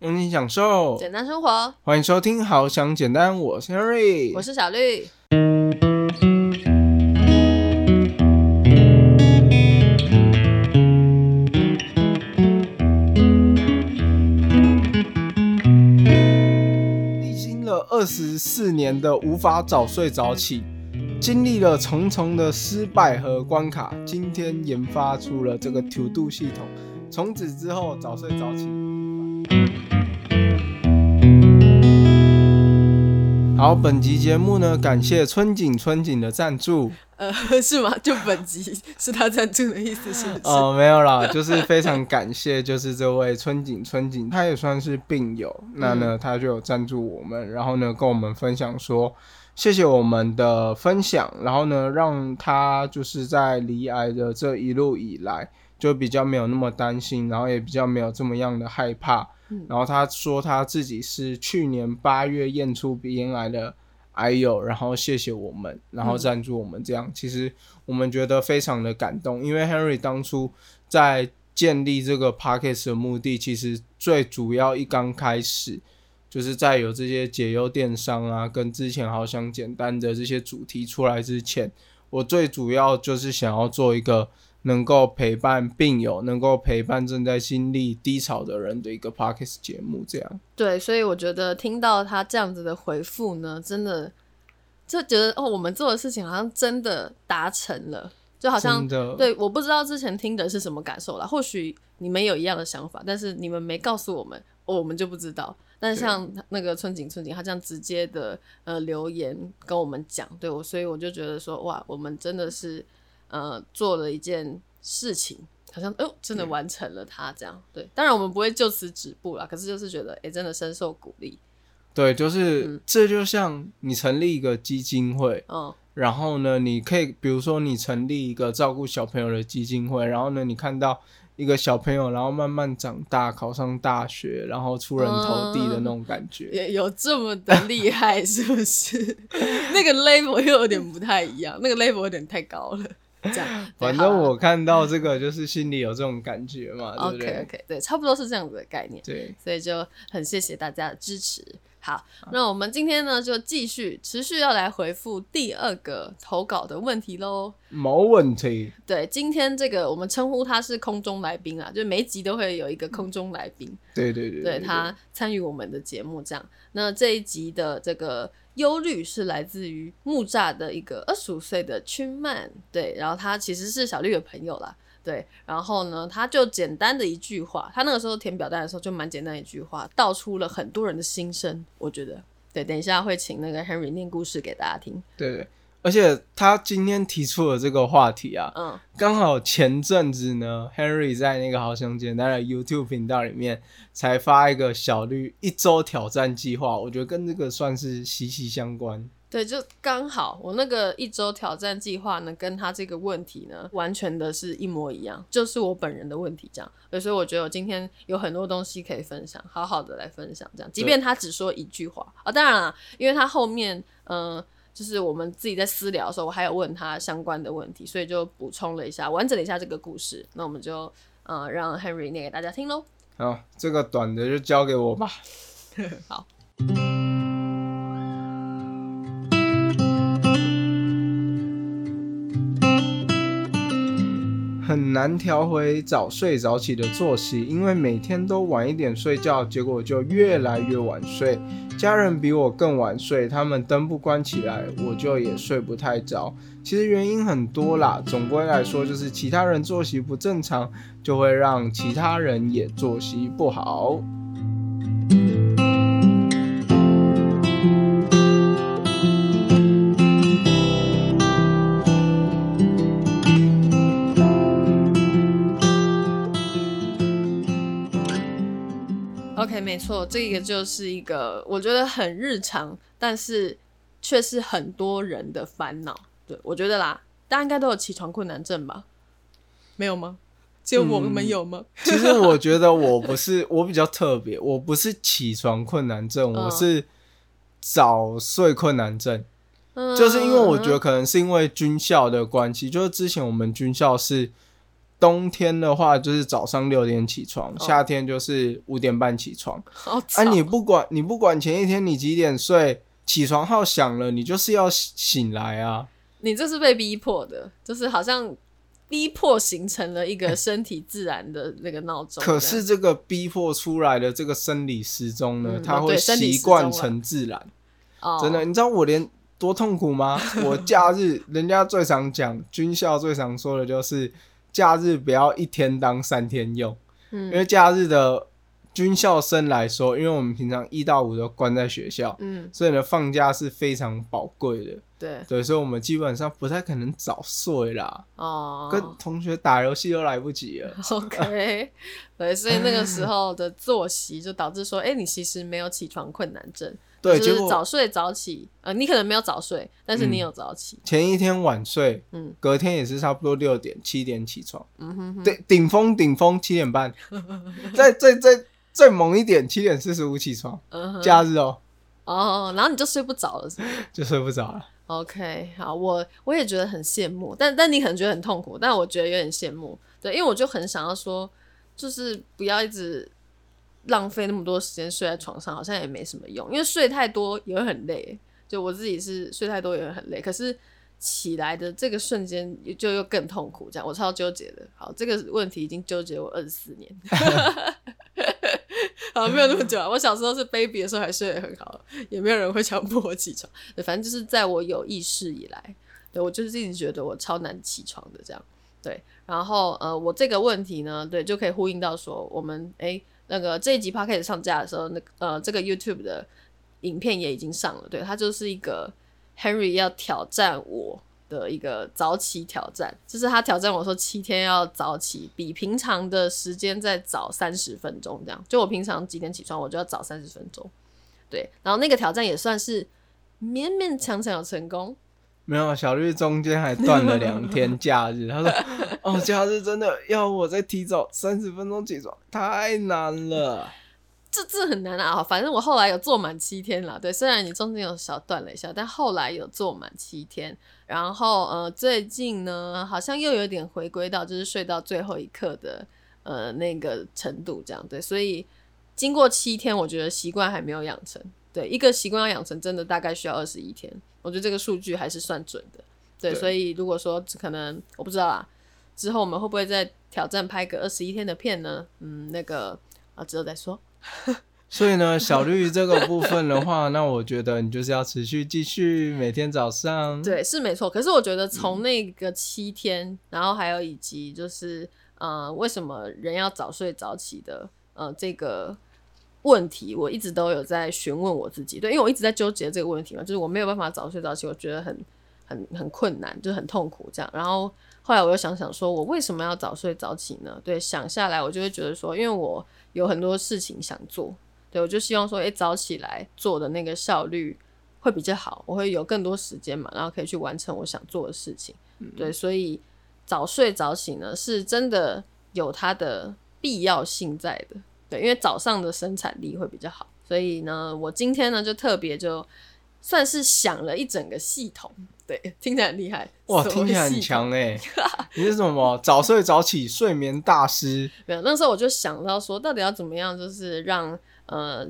用心享受，简单生活。欢迎收听《好想简单》，我是 Henry，我是小绿。历经了二十四年的无法早睡早起，经历了重重的失败和关卡，今天研发出了这个 To Do 系统，从此之后早睡早起。好，本集节目呢，感谢春景春景的赞助。呃，是吗？就本集是他赞助的意思，是不是？哦，没有啦，就是非常感谢，就是这位春景春景，他也算是病友，那呢，他就有赞助我们，然后呢，跟我们分享说，谢谢我们的分享，然后呢，让他就是在离癌的这一路以来，就比较没有那么担心，然后也比较没有这么样的害怕。然后他说他自己是去年八月验出鼻咽癌的癌友，然后谢谢我们，然后赞助我们这样，其实我们觉得非常的感动，因为 Henry 当初在建立这个 p a c k a g e 的目的，其实最主要一刚开始就是在有这些解忧电商啊，跟之前好想简单的这些主题出来之前，我最主要就是想要做一个。能够陪伴病友，能够陪伴正在经历低潮的人的一个 podcast 节目，这样。对，所以我觉得听到他这样子的回复呢，真的就觉得哦，我们做的事情好像真的达成了，就好像对，我不知道之前听的是什么感受啦，或许你们有一样的想法，但是你们没告诉我们，我们就不知道。但是像那个春景春景，他这样直接的呃留言跟我们讲，对我，所以我就觉得说哇，我们真的是。呃，做了一件事情，好像哦，真的完成了它这样。对，当然我们不会就此止步啦，可是就是觉得，哎，真的深受鼓励。对，就是这就像你成立一个基金会，嗯，然后呢，你可以比如说你成立一个照顾小朋友的基金会，然后呢，你看到一个小朋友，然后慢慢长大，考上大学，然后出人头地的那种感觉，也有这么的厉害，是不是？那个 level 又有点不太一样，那个 level 有点太高了。这样，反正我看到这个就是心里有这种感觉嘛，对不对？OK，对，差不多是这样子的概念。对，所以就很谢谢大家的支持。好，那我们今天呢就继续持续要来回复第二个投稿的问题喽。没问题。对，今天这个我们称呼他是空中来宾啊，就每一集都会有一个空中来宾。对对对，对他参与我们的节目这样。那这一集的这个。忧虑是来自于木栅的一个二十五岁的君曼，对，然后他其实是小绿的朋友啦，对，然后呢，他就简单的一句话，他那个时候填表单的时候就蛮简单一句话，道出了很多人的心声，我觉得，对，等一下会请那个 Henry 念故事给大家听，对对。而且他今天提出了这个话题啊，嗯，刚好前阵子呢，Henry 在那个好想简单的 YouTube 频道里面才发一个小绿一周挑战计划，我觉得跟这个算是息息相关。对，就刚好我那个一周挑战计划呢，跟他这个问题呢，完全的是一模一样，就是我本人的问题这样。所以我觉得我今天有很多东西可以分享，好好的来分享这样。即便他只说一句话啊，当然了，因为他后面嗯。就是我们自己在私聊的时候，我还有问他相关的问题，所以就补充了一下，完整了一下这个故事。那我们就呃让 Henry 念给大家听喽。好，这个短的就交给我吧。好。很难调回早睡早起的作息，因为每天都晚一点睡觉，结果就越来越晚睡。家人比我更晚睡，他们灯不关起来，我就也睡不太着。其实原因很多啦，总归来说就是其他人作息不正常，就会让其他人也作息不好。没错，这个就是一个我觉得很日常，但是却是很多人的烦恼。对我觉得啦，大家应该都有起床困难症吧？没有吗？只有我们有吗？其实我觉得我不是，我比较特别，我不是起床困难症，我是早睡困难症。就是因为我觉得可能是因为军校的关系，就是之前我们军校是冬天的话就是早上六点起床，夏天就是五点半起床。啊，你不管你不管前一天你几点睡，起床号响了，你就是要醒来啊。你这是被逼迫的，就是好像逼迫形成了一个身体自然的那个闹钟。可是这个逼迫出来的这个生理时钟呢，它会习惯成自然。真的，你知道我连多痛苦吗？我假日人家最常讲军校最常说的就是。假日不要一天当三天用，嗯，因为假日的军校生来说，因为我们平常一到五都关在学校，嗯，所以呢放假是非常宝贵的，对。对，所以我们基本上不太可能早睡啦，哦，跟同学打游戏都来不及了，OK，对，所以那个时候的作息就导致说，哎，你其实没有起床困难症。对，就是早睡早起。呃，你可能没有早睡，但是你有早起。前一天晚睡，嗯，隔天也是差不多六点、七点起床。嗯哼哼。对，顶峰顶峰七点半，再再再再猛一点，七点四十五起床。嗯哼。假日哦。哦，然后你就睡不着了，是吗？就睡不着了。OK，好，我我也觉得很羡慕，但但你可能觉得很痛苦，但我觉得有点羡慕。对，因为我就很想要说，就是不要一直。浪费那么多时间睡在床上，好像也没什么用，因为睡太多也会很累。就我自己是睡太多也会很累，可是起来的这个瞬间就又更痛苦。这样我超纠结的。好，这个问题已经纠结我二十四年。好，没有那么久啊。我小时候是 baby 的时候还睡得很好，也没有人会强迫我起床。对，反正就是在我有意识以来，对我就是一直觉得我超难起床的这样。对，然后呃，我这个问题呢，对，就可以呼应到说我们哎。那个这一集 p o d 上架的时候，那呃，这个 YouTube 的影片也已经上了。对，它就是一个 Henry 要挑战我的一个早起挑战，就是他挑战我说七天要早起，比平常的时间再早三十分钟，这样。就我平常几点起床，我就要早三十分钟。对，然后那个挑战也算是勉勉强强有成功。没有，小绿中间还断了两天假日。他说：“哦，假日真的要我再提早三十分钟起床，太难了。”这这很难啊！反正我后来有做满七天了。对，虽然你中间有小断了一下，但后来有做满七天。然后呃，最近呢，好像又有点回归到就是睡到最后一刻的呃那个程度，这样对。所以经过七天，我觉得习惯还没有养成。对，一个习惯要养成，真的大概需要二十一天。我觉得这个数据还是算准的，对，所以如果说可能我不知道啊，之后我们会不会再挑战拍个二十一天的片呢？嗯，那个啊，之后再说。所以呢，小绿这个部分的话，那我觉得你就是要持续继续每天早上。对，是没错。可是我觉得从那个七天，然后还有以及就是呃，为什么人要早睡早起的呃这个。问题我一直都有在询问我自己，对，因为我一直在纠结这个问题嘛，就是我没有办法早睡早起，我觉得很很很困难，就是很痛苦这样。然后后来我又想想，说我为什么要早睡早起呢？对，想下来我就会觉得说，因为我有很多事情想做，对我就希望说，诶，早起来做的那个效率会比较好，我会有更多时间嘛，然后可以去完成我想做的事情。对，所以早睡早起呢，是真的有它的必要性在的。对，因为早上的生产力会比较好，所以呢，我今天呢就特别就算是想了一整个系统，对，听起来很厉害，哇，听起来很强哎！你是什么早睡早起睡眠大师？没有，那时候我就想到说，到底要怎么样，就是让呃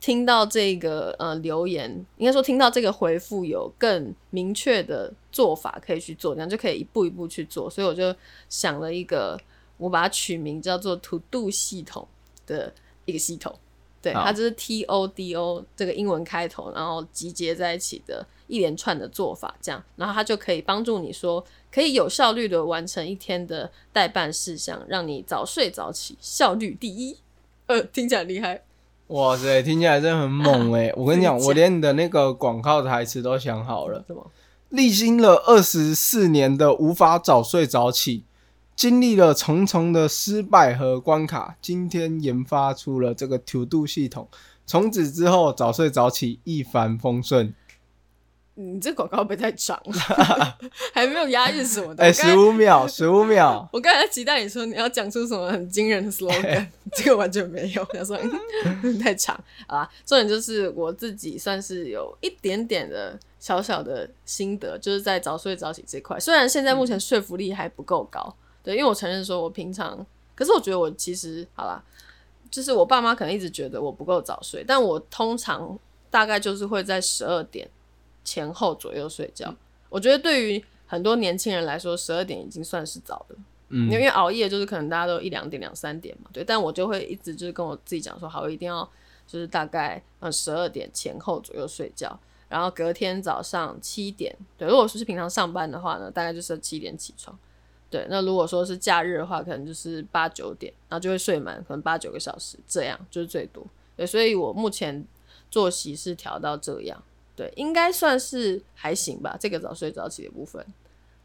听到这个呃留言，应该说听到这个回复有更明确的做法可以去做，这样就可以一步一步去做。所以我就想了一个，我把它取名叫做 To Do 系统。的一个系统，对，它就是 T O D O 这个英文开头，然后集结在一起的一连串的做法，这样，然后它就可以帮助你说，可以有效率的完成一天的代办事项，让你早睡早起，效率第一。呃，听起来厉害，哇塞，听起来真的很猛哎！我跟你讲，我连你的那个广告台词都想好了，什么？历经了二十四年的无法早睡早起。经历了重重的失败和关卡，今天研发出了这个 To Do 系统，从此之后早睡早起一帆风顺。你这广告不太长了？还没有押韵什么的？哎，十五秒，十五秒。我刚才期待你说你要讲出什么很惊人的 slogan，这个完全没有。他说太长啊，重点就是我自己算是有一点点的小小的心得，就是在早睡早起这块，虽然现在目前说服力还不够高。对，因为我承认说我平常，可是我觉得我其实好啦，就是我爸妈可能一直觉得我不够早睡，但我通常大概就是会在十二点前后左右睡觉。我觉得对于很多年轻人来说，十二点已经算是早的。嗯，因为熬夜就是可能大家都一两点、两三点嘛，对。但我就会一直就是跟我自己讲说，好，我一定要就是大概呃十二点前后左右睡觉，然后隔天早上七点，对。如果说是平常上班的话呢，大概就是七点起床。对，那如果说是假日的话，可能就是八九点，然后就会睡满，可能八九个小时，这样就是最多。对，所以我目前作息是调到这样，对，应该算是还行吧。这个早睡早起的部分。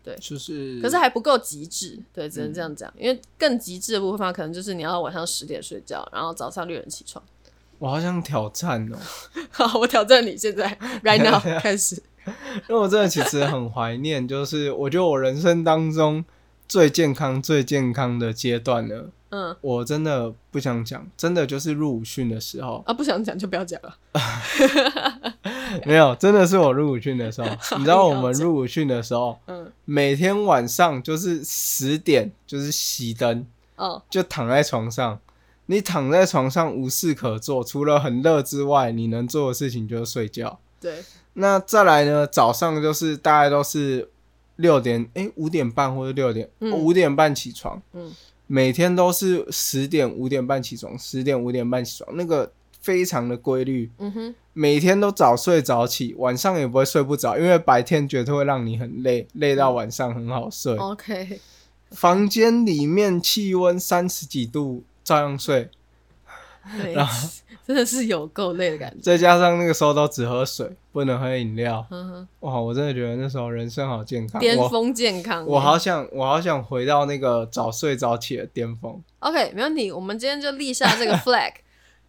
对，就是，可是还不够极致，对，只能这样讲。因为更极致的部分，可能就是你要晚上十点睡觉，然后早上六点起床。我好想挑战哦！好，我挑战你现在，right now 开始。因为我真的其实很怀念，就是我觉得我人生当中最健康、最健康的阶段呢。嗯，我真的不想讲，真的就是入伍训的时候啊，不想讲就不要讲了。没有，真的是我入伍训的时候。你知道我们入伍训的时候，嗯，每天晚上就是十点就是熄灯，哦，就躺在床上。你躺在床上无事可做，除了很热之外，你能做的事情就是睡觉。对，那再来呢？早上就是大概都是六点，哎，五点半或者六点，五点半起床。嗯。每天都是十点五点半起床，十点五点半起床，那个非常的规律。嗯哼，每天都早睡早起，晚上也不会睡不着，因为白天绝对会让你很累，累到晚上很好睡。OK，房间里面气温三十几度，照样睡。然后真的是有够累的感觉，再加上那个时候都只喝水，不能喝饮料。哇，我真的觉得那时候人生好健康，巅峰健康。我好想，我好想回到那个早睡早起的巅峰。OK，没问题，我们今天就立下这个 flag。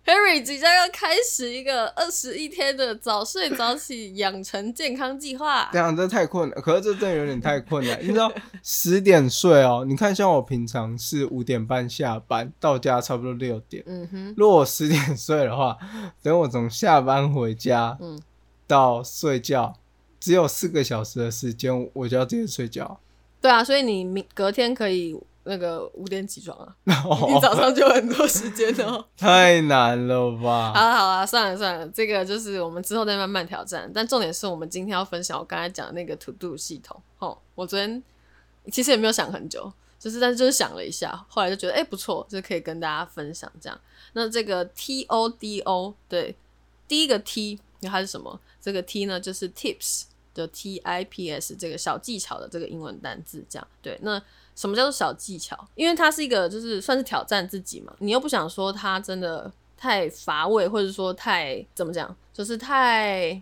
Harry 即将要开始一个二十一天的早睡早起养成健康计划。这样这太困难，可是这真的有点太困难。你知道十点睡哦，你看像我平常是五点半下班，到家差不多六点。嗯哼，如果我十点睡的话，等我从下班回家，嗯，到睡觉只有四个小时的时间，我就要直接睡觉。对啊，所以你明隔天可以。那个五点起床啊，你早上就很多时间哦，太难了吧？好了好了，算了算了，这个就是我们之后再慢慢挑战。但重点是我们今天要分享我刚才讲的那个 To Do 系统。哦，我昨天其实也没有想很久，就是但是就是想了一下，后来就觉得哎不错，就可以跟大家分享这样。那这个 T O D O 对，第一个 T 它是什么？这个 T 呢就是 Tips 的 T I P S 这个小技巧的这个英文单字，这样对那。什么叫做小技巧？因为它是一个，就是算是挑战自己嘛。你又不想说它真的太乏味，或者说太怎么讲，就是太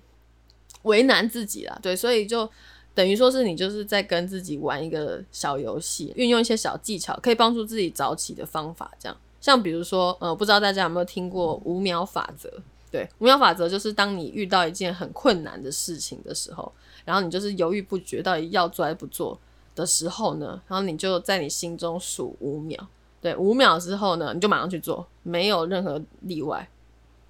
为难自己了。对，所以就等于说是你就是在跟自己玩一个小游戏，运用一些小技巧，可以帮助自己早起的方法。这样，像比如说，呃，不知道大家有没有听过五秒法则？对，五秒法则就是当你遇到一件很困难的事情的时候，然后你就是犹豫不决，到底要做还是不做。的时候呢，然后你就在你心中数五秒，对，五秒之后呢，你就马上去做，没有任何例外。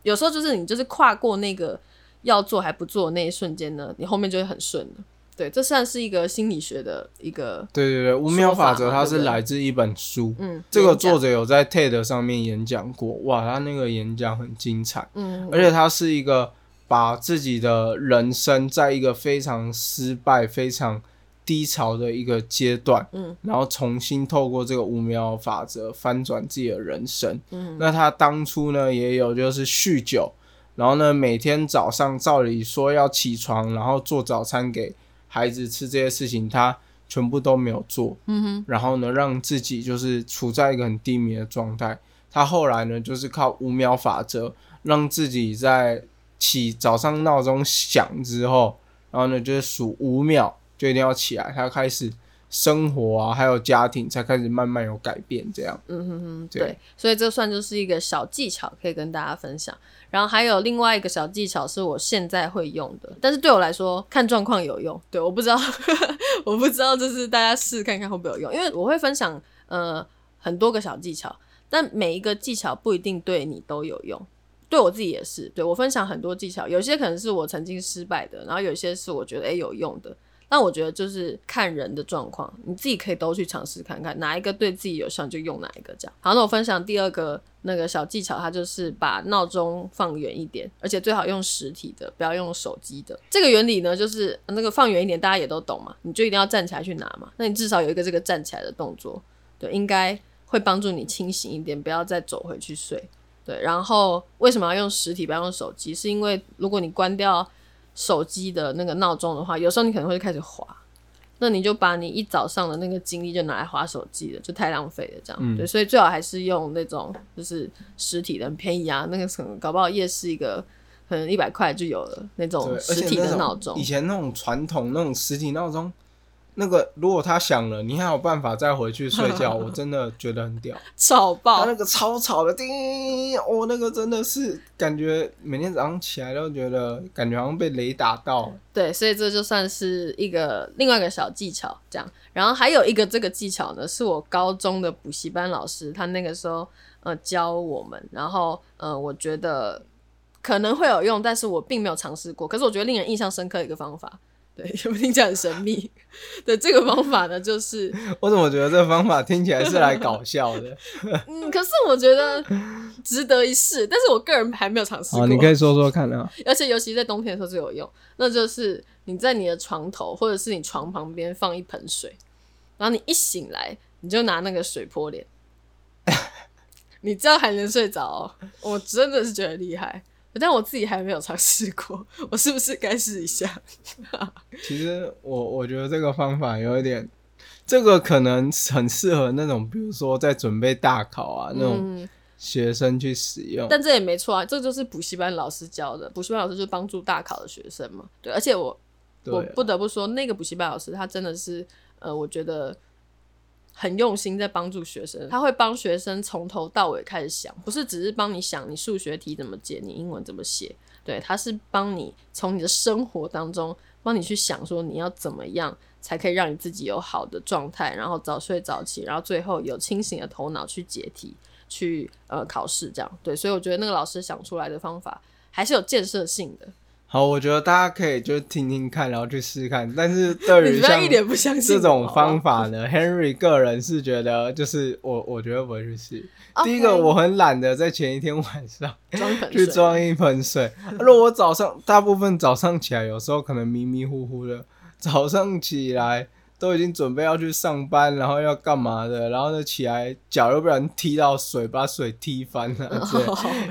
有时候就是你就是跨过那个要做还不做那一瞬间呢，你后面就会很顺了。对，这算是一个心理学的一个。对对对，五秒法则它是来自一本书，嗯，这个作者有在 TED 上面演讲过，哇，他那个演讲很精彩，嗯，而且他是一个把自己的人生在一个非常失败、非常。低潮的一个阶段，嗯，然后重新透过这个五秒法则翻转自己的人生，嗯，那他当初呢也有就是酗酒，然后呢每天早上照理说要起床，然后做早餐给孩子吃这些事情，他全部都没有做，嗯哼，然后呢让自己就是处在一个很低迷的状态，他后来呢就是靠五秒法则让自己在起早上闹钟响之后，然后呢就是数五秒。就一定要起来，他开始生活啊，还有家庭才开始慢慢有改变，这样。嗯哼哼，对，所以这算就是一个小技巧，可以跟大家分享。然后还有另外一个小技巧是我现在会用的，但是对我来说看状况有用。对，我不知道，我不知道，就是大家试看看会不会有用，因为我会分享呃很多个小技巧，但每一个技巧不一定对你都有用。对我自己也是，对我分享很多技巧，有些可能是我曾经失败的，然后有些是我觉得诶有用的。但我觉得就是看人的状况，你自己可以都去尝试看看，哪一个对自己有效就用哪一个这样。好，那我分享第二个那个小技巧，它就是把闹钟放远一点，而且最好用实体的，不要用手机的。这个原理呢，就是那个放远一点，大家也都懂嘛，你就一定要站起来去拿嘛。那你至少有一个这个站起来的动作，对，应该会帮助你清醒一点，不要再走回去睡。对，然后为什么要用实体不要用手机？是因为如果你关掉手机的那个闹钟的话，有时候你可能会开始滑，那你就把你一早上的那个精力就拿来滑手机了，就太浪费了。这样，对，所以最好还是用那种就是实体的，很便宜啊。那个什么，搞不好夜市一个可能一百块就有了那种实体的闹钟。以前那种传统那种实体闹钟。那个，如果它响了，你还有办法再回去睡觉，我真的觉得很屌，吵爆！它那个超吵的叮，我那个真的是感觉每天早上起来都觉得感觉好像被雷打到。对，所以这就算是一个另外一个小技巧，这样。然后还有一个这个技巧呢，是我高中的补习班老师他那个时候呃教我们，然后呃我觉得可能会有用，但是我并没有尝试过。可是我觉得令人印象深刻的一个方法。对，有没有听起来很神秘？对，这个方法呢，就是 我怎么觉得这个方法听起来是来搞笑的？嗯，可是我觉得值得一试，但是我个人还没有尝试过。你可以说说看啊。而且尤其在冬天的时候最有用，那就是你在你的床头或者是你床旁边放一盆水，然后你一醒来，你就拿那个水泼脸，你这样还能睡着？我真的是觉得厉害。但我自己还没有尝试过，我是不是该试一下？其实我我觉得这个方法有一点，这个可能很适合那种，比如说在准备大考啊那种学生去使用。但这也没错啊，这就是补习班老师教的，补习班老师就帮助大考的学生嘛。对，而且我我不得不说，那个补习班老师他真的是，呃，我觉得。很用心在帮助学生，他会帮学生从头到尾开始想，不是只是帮你想你数学题怎么解，你英文怎么写，对，他是帮你从你的生活当中帮你去想说你要怎么样才可以让你自己有好的状态，然后早睡早起，然后最后有清醒的头脑去解题，去呃考试这样，对，所以我觉得那个老师想出来的方法还是有建设性的。好，我觉得大家可以就听听看，然后去试试看。但是对于 像这种方法呢，Henry 个人是觉得，就是我我觉得不会去试。第一个，我很懒得在前一天晚上去装一盆水。如果我早上大部分早上起来，有时候可能迷迷糊糊的，早上起来都已经准备要去上班，然后要干嘛的，然后呢起来脚又不然踢到水，把水踢翻了，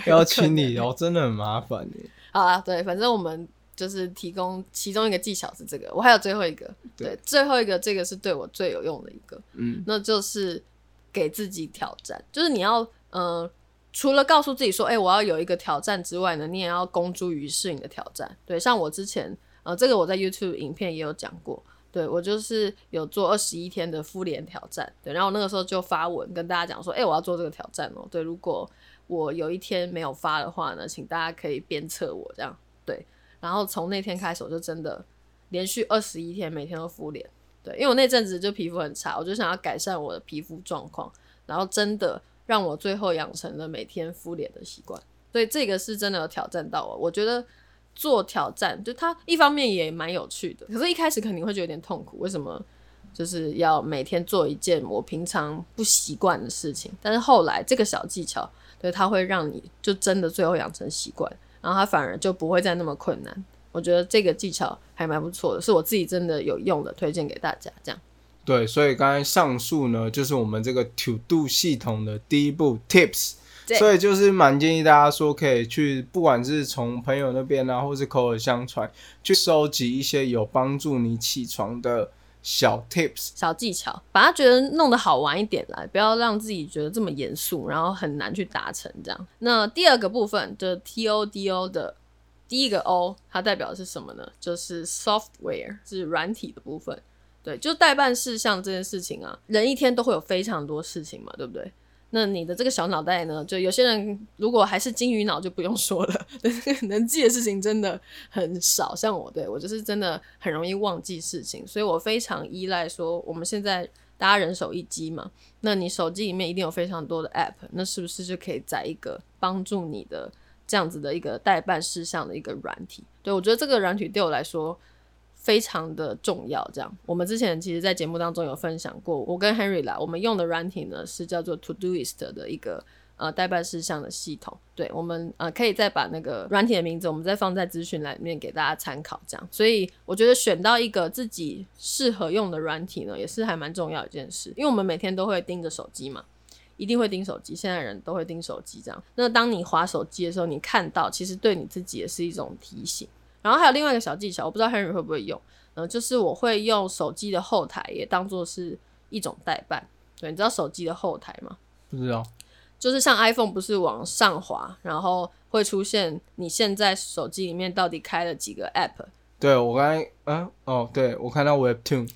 要清理，然后真的很麻烦好啊，对，反正我们就是提供其中一个技巧是这个，我还有最后一个，对，最后一个这个是对我最有用的一个，嗯，那就是给自己挑战，就是你要，呃，除了告诉自己说，哎，我要有一个挑战之外呢，你也要公诸于世你的挑战，对，像我之前，呃，这个我在 YouTube 影片也有讲过，对我就是有做二十一天的复联挑战，对，然后那个时候就发文跟大家讲说，哎，我要做这个挑战哦，对，如果我有一天没有发的话呢，请大家可以鞭策我这样对。然后从那天开始，我就真的连续二十一天每天都敷脸，对，因为我那阵子就皮肤很差，我就想要改善我的皮肤状况，然后真的让我最后养成了每天敷脸的习惯。所以这个是真的有挑战到我。我觉得做挑战，就它一方面也蛮有趣的，可是一开始肯定会觉得有点痛苦。为什么？就是要每天做一件我平常不习惯的事情，但是后来这个小技巧。对，它会让你就真的最后养成习惯，然后它反而就不会再那么困难。我觉得这个技巧还蛮不错的，是我自己真的有用的，推荐给大家。这样。对，所以刚才上述呢，就是我们这个 To Do 系统的第一步 Tips，所以就是蛮建议大家说可以去，不管是从朋友那边啊，或是口耳相传，去收集一些有帮助你起床的。小 tips 小技巧，把它觉得弄得好玩一点来，不要让自己觉得这么严肃，然后很难去达成这样。那第二个部分的 T O D O 的第一个 O，它代表的是什么呢？就是 software，是软体的部分。对，就代办事项这件事情啊，人一天都会有非常多事情嘛，对不对？那你的这个小脑袋呢？就有些人如果还是金鱼脑，就不用说了，能记的事情真的很少。像我，对我就是真的很容易忘记事情，所以我非常依赖说，我们现在大家人手一机嘛，那你手机里面一定有非常多的 App，那是不是就可以载一个帮助你的这样子的一个代办事项的一个软体？对我觉得这个软体对我来说非常的重要。这样，我们之前其实，在节目当中有分享过，我跟 Henry 啦，我们用的软体呢是叫做 Todoist 的一个呃代办事项的系统。对，我们呃可以再把那个软体的名字，我们再放在资讯栏里面给大家参考。这样，所以我觉得选到一个自己适合用的软体呢，也是还蛮重要一件事，因为我们每天都会盯着手机嘛。一定会盯手机，现在人都会盯手机，这样。那当你划手机的时候，你看到其实对你自己也是一种提醒。然后还有另外一个小技巧，我不知道 Henry 会不会用，嗯，就是我会用手机的后台也当做是一种代办。对，你知道手机的后台吗？不知道。就是像 iPhone 不是往上滑，然后会出现你现在手机里面到底开了几个 App。对我刚才，嗯，哦，对我看到 Webtoon，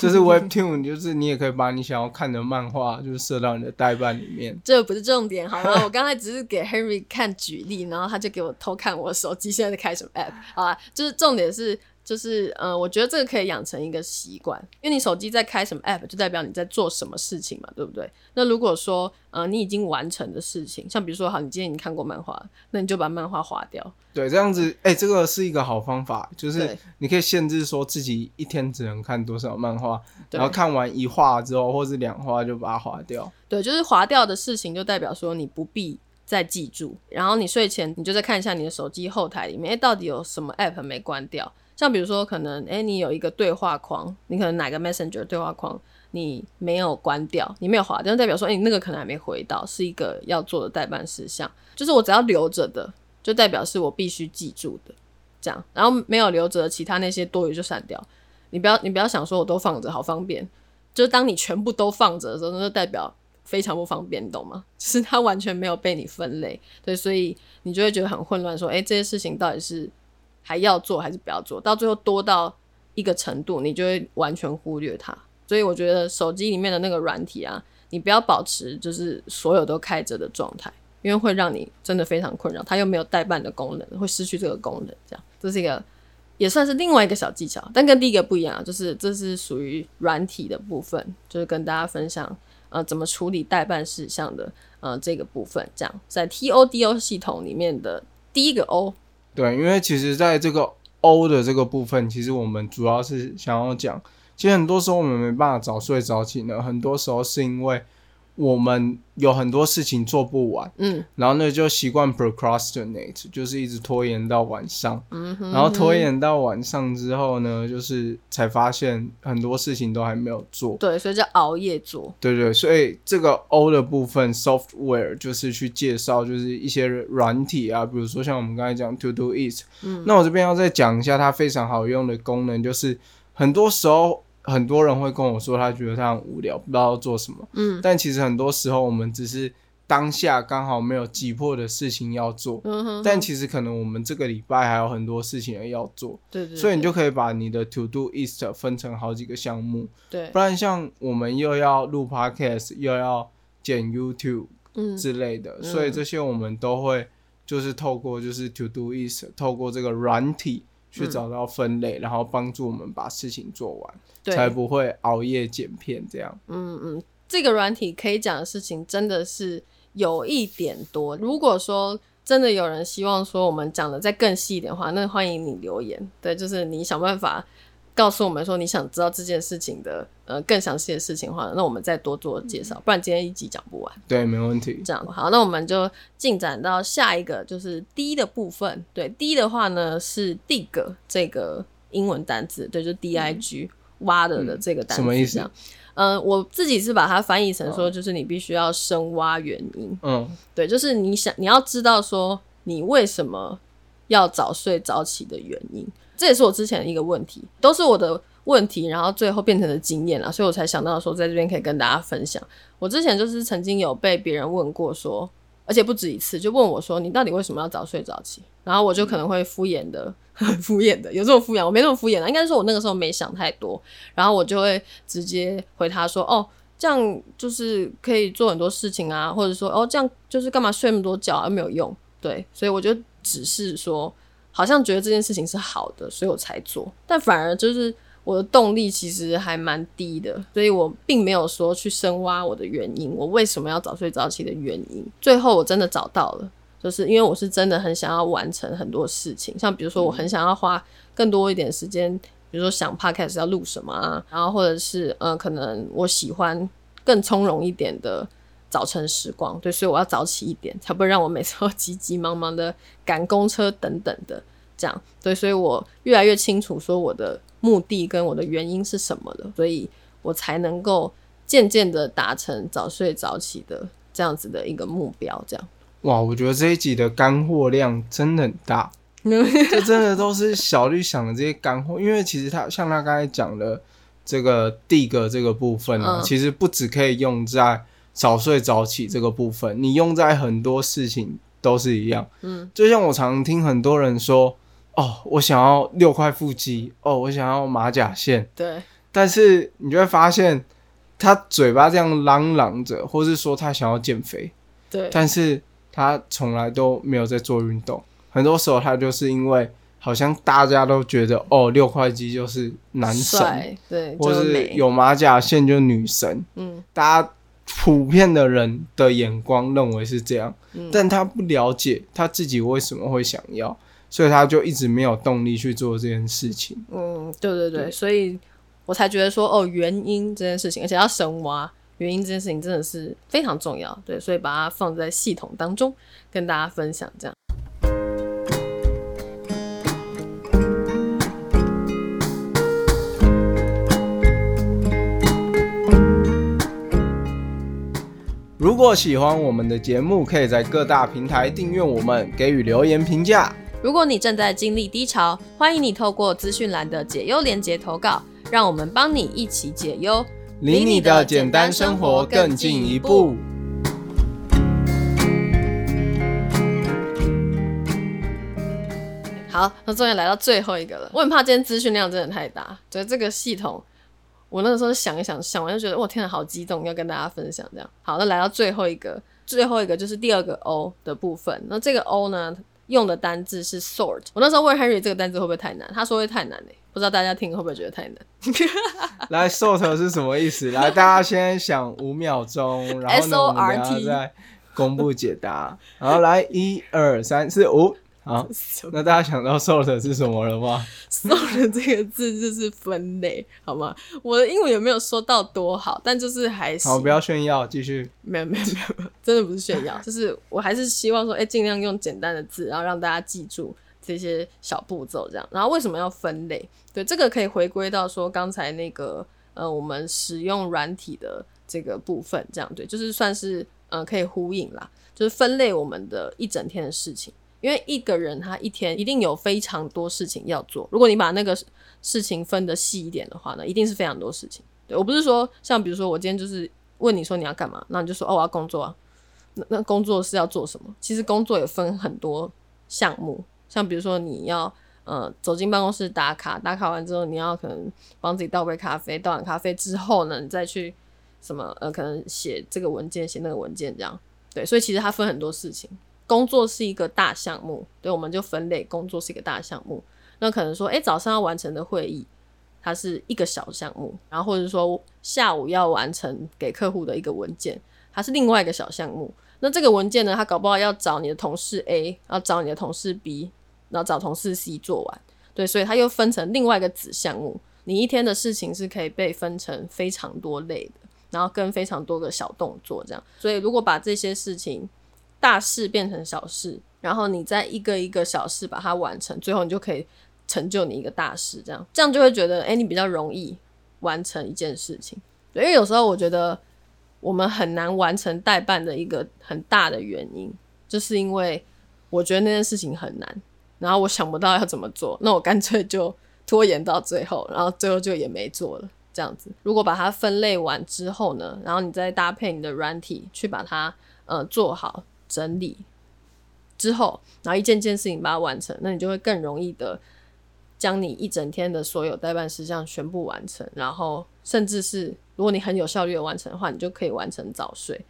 就是 Webtoon，就是你也可以把你想要看的漫画，就是设到你的代办里面。这不是重点，好吗？我刚才只是给 Henry 看举例，然后他就给我偷看我手机现在在开什么 App，好啊？就是重点是。就是，呃，我觉得这个可以养成一个习惯，因为你手机在开什么 app，就代表你在做什么事情嘛，对不对？那如果说，呃，你已经完成的事情，像比如说，好，你今天已经看过漫画，那你就把漫画划掉。对，这样子，哎，这个是一个好方法，就是你可以限制说自己一天只能看多少漫画，然后看完一画之后，或是两画就把它划掉。对，就是划掉的事情，就代表说你不必再记住，然后你睡前你就再看一下你的手机后台里面，哎，到底有什么 app 没关掉。像比如说，可能哎，你有一个对话框，你可能哪个 Messenger 对话框你没有关掉，你没有划掉，代表说哎，那个可能还没回到，是一个要做的代办事项。就是我只要留着的，就代表是我必须记住的，这样。然后没有留着，其他那些多余就删掉。你不要你不要想说我都放着好方便，就是当你全部都放着的时候，那就代表非常不方便，你懂吗？就是它完全没有被你分类，对，所以你就会觉得很混乱，说哎，这些事情到底是。还要做还是不要做到最后多到一个程度，你就会完全忽略它。所以我觉得手机里面的那个软体啊，你不要保持就是所有都开着的状态，因为会让你真的非常困扰。它又没有代办的功能，会失去这个功能。这样，这是一个也算是另外一个小技巧，但跟第一个不一样，就是这是属于软体的部分，就是跟大家分享呃怎么处理代办事项的呃这个部分。这样，在 TODO 系统里面的第一个 O。对，因为其实在这个 O 的这个部分，其实我们主要是想要讲，其实很多时候我们没办法早睡早起呢，很多时候是因为。我们有很多事情做不完，嗯，然后呢就习惯 procrastinate，就是一直拖延到晚上，嗯，然后拖延到晚上之后呢，就是才发现很多事情都还没有做，对，所以就熬夜做，对对，所以这个 O 的部分 software 就是去介绍，就是一些软体啊，比如说像我们刚才讲 to do it，嗯，那我这边要再讲一下它非常好用的功能，就是很多时候。很多人会跟我说，他觉得他很无聊，不知道要做什么。嗯，但其实很多时候我们只是当下刚好没有急迫的事情要做。嗯哼。但其实可能我们这个礼拜还有很多事情要做。对对。所以你就可以把你的 To Do List 分成好几个项目。对。不然像我们又要录 Podcast，又要剪 YouTube 之类的，所以这些我们都会就是透过就是 To Do List，透过这个软体。去找到分类，然后帮助我们把事情做完，才不会熬夜剪片这样。嗯嗯，这个软体可以讲的事情真的是有一点多。如果说真的有人希望说我们讲的再更细一点的话，那欢迎你留言。对，就是你想办法。告诉我们说你想知道这件事情的呃更详细的事情的话，那我们再多做介绍，不然今天一集讲不完。对，没问题。这样好，那我们就进展到下一个，就是 D 的部分。对，D 的话呢是 dig 这个英文单词，对，就 D I G 挖的的这个单词。什么意思？嗯，我自己是把它翻译成说，就是你必须要深挖原因。嗯，对，就是你想你要知道说你为什么要早睡早起的原因。这也是我之前的一个问题，都是我的问题，然后最后变成了经验了，所以我才想到说，在这边可以跟大家分享。我之前就是曾经有被别人问过说，而且不止一次，就问我说，你到底为什么要早睡早起？然后我就可能会敷衍的，很 敷衍的，有这种敷衍，我没那么敷衍应该说我那个时候没想太多，然后我就会直接回他说，哦，这样就是可以做很多事情啊，或者说，哦，这样就是干嘛睡那么多觉啊，没有用，对，所以我就只是说。好像觉得这件事情是好的，所以我才做，但反而就是我的动力其实还蛮低的，所以我并没有说去深挖我的原因，我为什么要早睡早起的原因。最后我真的找到了，就是因为我是真的很想要完成很多事情，像比如说我很想要花更多一点时间比如说想 podcast 要录什么啊，然后或者是呃，可能我喜欢更从容一点的早晨时光，对，所以我要早起一点，才不会让我每次都急急忙忙的赶公车等等的，这样，对，所以我越来越清楚说我的目的跟我的原因是什么了，所以我才能够渐渐的达成早睡早起的这样子的一个目标，这样。哇，我觉得这一集的干货量真的很大，这真的都是小绿想的这些干货。因为其实他像他刚才讲的这个第一个这个部分呢，其实不只可以用在早睡早起这个部分，你用在很多事情都是一样。嗯，就像我常听很多人说，哦，我想要六块腹肌，哦，我想要马甲线。对，但是你就会发现，他嘴巴这样嚷嚷着，或是说他想要减肥，对，但是。他从来都没有在做运动，很多时候他就是因为好像大家都觉得哦六块肌就是男神，对，或是有马甲线就女神，嗯，大家普遍的人的眼光认为是这样，但他不了解他自己为什么会想要，所以他就一直没有动力去做这件事情。嗯，对对对，所以我才觉得说哦原因这件事情，而且要深挖。原因这件事情真的是非常重要，对，所以把它放在系统当中跟大家分享。这样，果喜欢我们的节目，可以在各大平台订阅我们，给予留言评价。如果你正在经历低潮，欢迎你透过资讯栏的解忧连接投稿，让我们帮你一起解忧。离你的简单生活更进一步。好，那终于来到最后一个了。我很怕今天资讯量真的太大，觉得这个系统，我那个时候想一想，想完就觉得，哇，天啊，好激动，要跟大家分享这样。好，那来到最后一个，最后一个就是第二个 O 的部分。那这个 O 呢，用的单字是 sort。我那时候问 Henry 这个单字会不会太难，他说会太难嘞。不知道大家听会不会觉得太难？来，sort 是什么意思？来，大家先想五秒钟，然后呢，我们等下再公布解答。然后来，一二三四五。好，那大家想到 sort 是什么了吗？sort 这个字就是分类，好吗？我的英文也没有说到多好？但就是还是好，不要炫耀，继续。没有，没有，没有，真的不是炫耀，就是我还是希望说，哎，尽量用简单的字，然后让大家记住。这些小步骤，这样，然后为什么要分类？对，这个可以回归到说刚才那个，呃，我们使用软体的这个部分，这样对，就是算是呃可以呼应啦，就是分类我们的一整天的事情，因为一个人他一天一定有非常多事情要做，如果你把那个事情分得细一点的话呢，一定是非常多事情。对我不是说像比如说我今天就是问你说你要干嘛，那你就说哦我要工作啊，那那工作是要做什么？其实工作也分很多项目。像比如说你要呃走进办公室打卡，打卡完之后你要可能帮自己倒杯咖啡，倒完咖啡之后呢，你再去什么呃可能写这个文件，写那个文件这样。对，所以其实它分很多事情。工作是一个大项目，对，我们就分类，工作是一个大项目。那可能说，哎，早上要完成的会议，它是一个小项目，然后或者说下午要完成给客户的一个文件，它是另外一个小项目。那这个文件呢，他搞不好要找你的同事 A，要找你的同事 B。然后找同事 C 做完，对，所以它又分成另外一个子项目。你一天的事情是可以被分成非常多类的，然后跟非常多个小动作这样。所以如果把这些事情大事变成小事，然后你再一个一个小事把它完成，最后你就可以成就你一个大事。这样，这样就会觉得，哎，你比较容易完成一件事情。对，因为有时候我觉得我们很难完成代办的一个很大的原因，就是因为我觉得那件事情很难。然后我想不到要怎么做，那我干脆就拖延到最后，然后最后就也没做了。这样子，如果把它分类完之后呢，然后你再搭配你的软体去把它呃做好整理之后，然后一件件事情把它完成，那你就会更容易的将你一整天的所有代办事项全部完成。然后甚至是如果你很有效率的完成的话，你就可以完成早睡。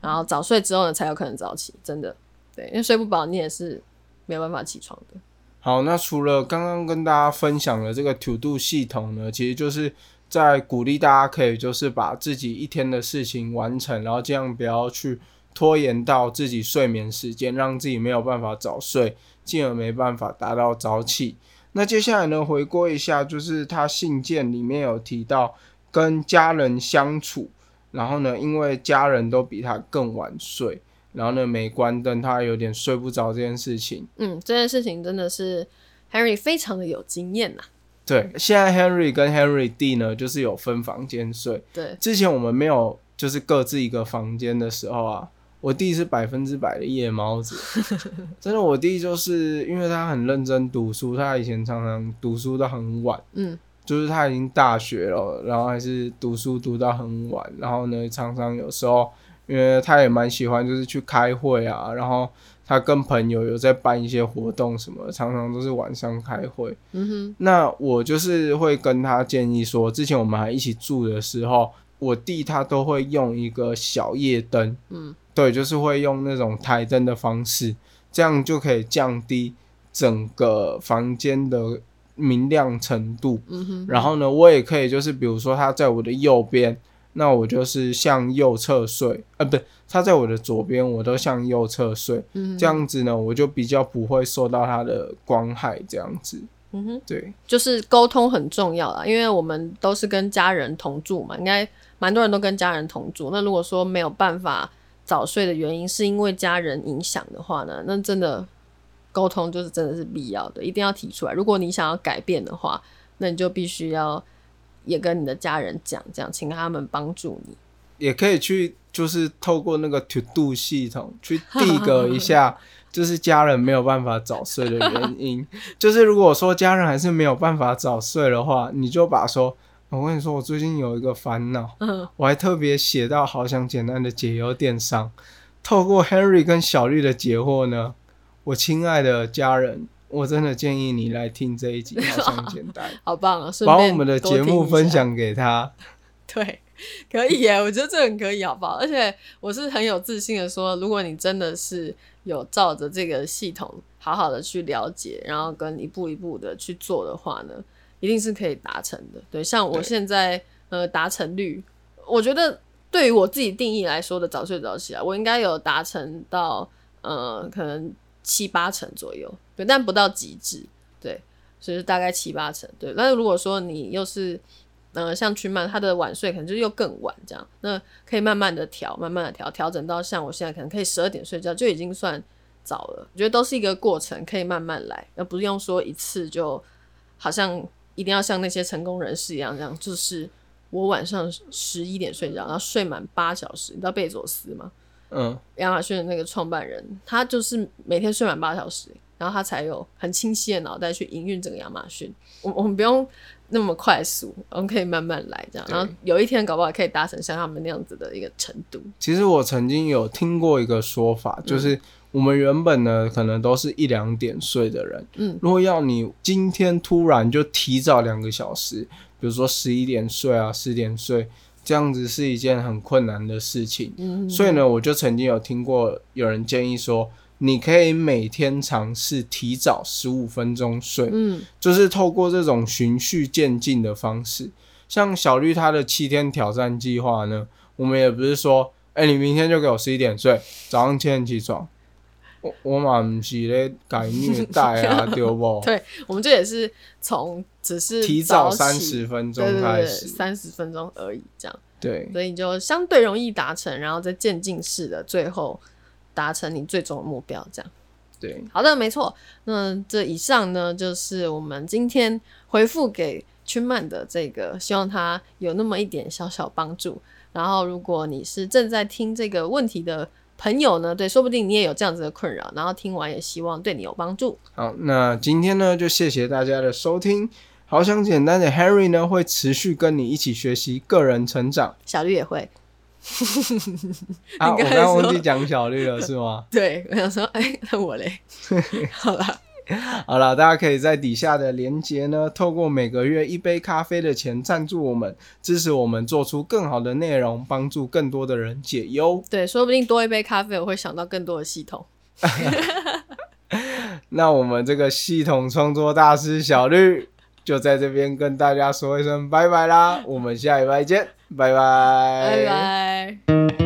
然后早睡之后呢，才有可能早起。真的，对，因为睡不饱，你也是。没有办法起床的。好，那除了刚刚跟大家分享的这个 To Do 系统呢，其实就是在鼓励大家可以就是把自己一天的事情完成，然后这样不要去拖延到自己睡眠时间，让自己没有办法早睡，进而没办法达到早起。那接下来呢，回顾一下，就是他信件里面有提到跟家人相处，然后呢，因为家人都比他更晚睡，然后呢没关灯，他有点睡不着这件事情。嗯，这件事情真的是 Henry 非常的有经验呐。对，现在 Henry 跟 Henry D 呢，就是有分房间睡。对，之前我们没有就是各自一个房间的时候啊。我弟是百分之百的夜猫子，真的，我弟就是因为他很认真读书，他以前常常读书到很晚，嗯，就是他已经大学了，然后还是读书读到很晚，然后呢，常常有时候，因为他也蛮喜欢就是去开会啊，然后他跟朋友有在办一些活动什么，常常都是晚上开会，嗯哼，那我就是会跟他建议说，之前我们还一起住的时候，我弟他都会用一个小夜灯，嗯。对，就是会用那种台灯的方式，这样就可以降低整个房间的明亮程度。嗯哼。然后呢，我也可以就是，比如说他在我的右边，那我就是向右侧睡，呃，不对，他在我的左边，我都向右侧睡。嗯。这样子呢，我就比较不会受到他的光害。这样子。嗯哼。对，就是沟通很重要啦，因为我们都是跟家人同住嘛，应该蛮多人都跟家人同住。那如果说没有办法。早睡的原因是因为家人影响的话呢，那真的沟通就是真的是必要的，一定要提出来。如果你想要改变的话，那你就必须要也跟你的家人讲，这样请他们帮助你。也可以去就是透过那个 To Do 系统去递个一下，就是家人没有办法早睡的原因。就是如果说家人还是没有办法早睡的话，你就把说。我跟你说，我最近有一个烦恼，我还特别写到好想简单的解忧电商，透过 Henry 跟小绿的解惑呢，我亲爱的家人，我真的建议你来听这一集 好想简单，好棒啊！把我们的节目分享给他，对，可以耶，我觉得这很可以，好不好？而且我是很有自信的说，如果你真的是有照着这个系统好好的去了解，然后跟一步一步的去做的话呢？一定是可以达成的，对，像我现在呃达成率，我觉得对于我自己定义来说的早睡早起啊，我应该有达成到呃可能七八成左右，对，但不到极致，对，所以大概七八成，对。但是如果说你又是呃像群曼他的晚睡可能就又更晚这样，那可以慢慢的调，慢慢的调，调整到像我现在可能可以十二点睡觉就已经算早了，我觉得都是一个过程，可以慢慢来，而不是用说一次就好像。一定要像那些成功人士一样，这样就是我晚上十一点睡觉，然后睡满八小时。你知道贝佐斯吗？嗯，亚马逊的那个创办人，他就是每天睡满八小时，然后他才有很清晰的脑袋去营运整个亚马逊。我我们不用那么快速，我们可以慢慢来，这样，然后有一天搞不好可以达成像他们那样子的一个程度。其实我曾经有听过一个说法，就是。我们原本呢，可能都是一两点睡的人。嗯，如果要你今天突然就提早两个小时，比如说十一点睡啊，十点睡，这样子是一件很困难的事情。嗯，所以呢，我就曾经有听过有人建议说，你可以每天尝试提早十五分钟睡。嗯，就是透过这种循序渐进的方式，像小绿他的七天挑战计划呢，我们也不是说，哎，你明天就给我十一点睡，早上七点起床。我我嘛不是咧改虐待啊，对不？对，我们这也是从只是提早三十分钟开始，三十分钟而已，这样。对，所以你就相对容易达成，然后再渐进式的，最后达成你最终的目标，这样。对，好的，没错。那这以上呢，就是我们今天回复给圈曼的这个，希望他有那么一点小小帮助。然后，如果你是正在听这个问题的。朋友呢？对，说不定你也有这样子的困扰，然后听完也希望对你有帮助。好，那今天呢，就谢谢大家的收听。好想简单的 Harry 呢，会持续跟你一起学习个人成长。小绿也会。啊，我刚刚忘记讲小绿了，是吗？对，我想说，哎，那我嘞？好了。好了，大家可以在底下的连接呢，透过每个月一杯咖啡的钱赞助我们，支持我们做出更好的内容，帮助更多的人解忧。对，说不定多一杯咖啡，我会想到更多的系统。那我们这个系统创作大师小绿就在这边跟大家说一声拜拜啦，我们下一拜见，拜拜，拜拜。